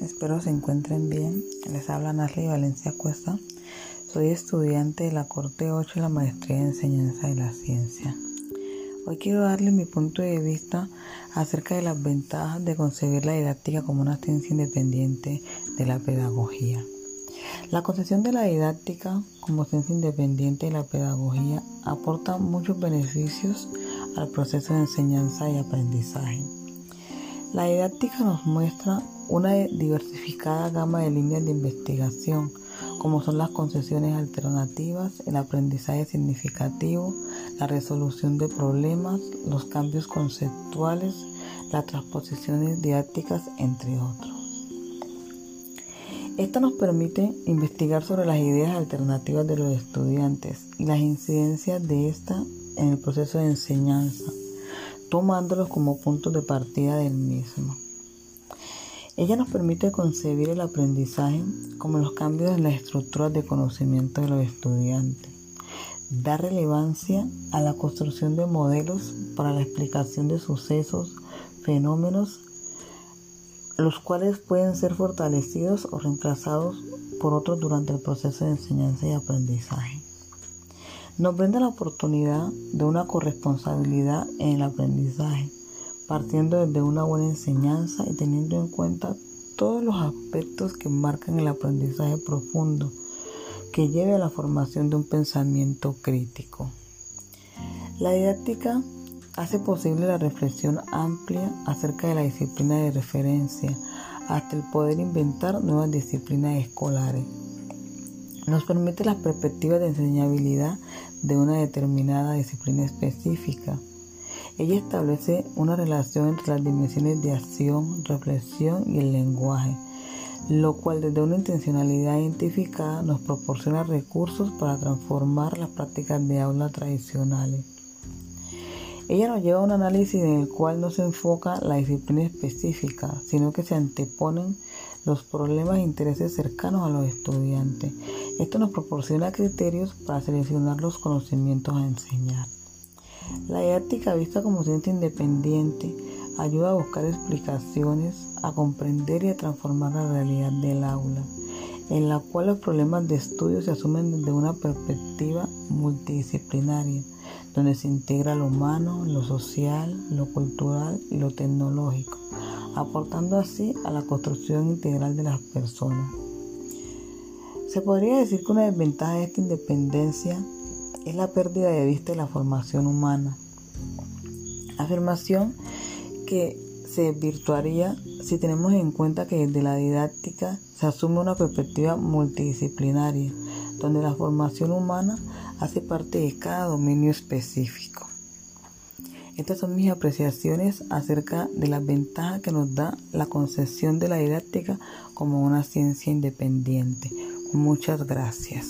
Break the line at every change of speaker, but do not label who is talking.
espero se encuentren bien. Les habla Nasli Valencia Cuesta. Soy estudiante de la Corte 8 de la Maestría de Enseñanza de la Ciencia. Hoy quiero darle mi punto de vista acerca de las ventajas de concebir la didáctica como una ciencia independiente de la pedagogía. La concepción de la didáctica como ciencia independiente de la pedagogía aporta muchos beneficios al proceso de enseñanza y aprendizaje. La didáctica nos muestra una diversificada gama de líneas de investigación, como son las concesiones alternativas, el aprendizaje significativo, la resolución de problemas, los cambios conceptuales, las transposiciones didácticas, entre otros. Esta nos permite investigar sobre las ideas alternativas de los estudiantes y las incidencias de esta en el proceso de enseñanza tomándolos como puntos de partida del mismo. Ella nos permite concebir el aprendizaje como los cambios en las estructuras de conocimiento de los estudiantes. Da relevancia a la construcción de modelos para la explicación de sucesos, fenómenos, los cuales pueden ser fortalecidos o reemplazados por otros durante el proceso de enseñanza y aprendizaje nos brinda la oportunidad de una corresponsabilidad en el aprendizaje, partiendo desde una buena enseñanza y teniendo en cuenta todos los aspectos que marcan el aprendizaje profundo que lleve a la formación de un pensamiento crítico. La didáctica hace posible la reflexión amplia acerca de la disciplina de referencia hasta el poder inventar nuevas disciplinas escolares. Nos permite las perspectivas de enseñabilidad de una determinada disciplina específica. Ella establece una relación entre las dimensiones de acción, reflexión y el lenguaje, lo cual desde una intencionalidad identificada nos proporciona recursos para transformar las prácticas de aula tradicionales. Ella nos lleva a un análisis en el cual no se enfoca la disciplina específica, sino que se anteponen los problemas e intereses cercanos a los estudiantes. Esto nos proporciona criterios para seleccionar los conocimientos a enseñar. La didáctica vista como ciencia independiente ayuda a buscar explicaciones, a comprender y a transformar la realidad del aula, en la cual los problemas de estudio se asumen desde una perspectiva multidisciplinaria, donde se integra lo humano, lo social, lo cultural y lo tecnológico aportando así a la construcción integral de las personas. Se podría decir que una desventaja de esta independencia es la pérdida de vista de la formación humana. Afirmación que se virtuaría si tenemos en cuenta que desde la didáctica se asume una perspectiva multidisciplinaria, donde la formación humana hace parte de cada dominio específico. Estas son mis apreciaciones acerca de la ventaja que nos da la concepción de la didáctica como una ciencia independiente. Muchas gracias.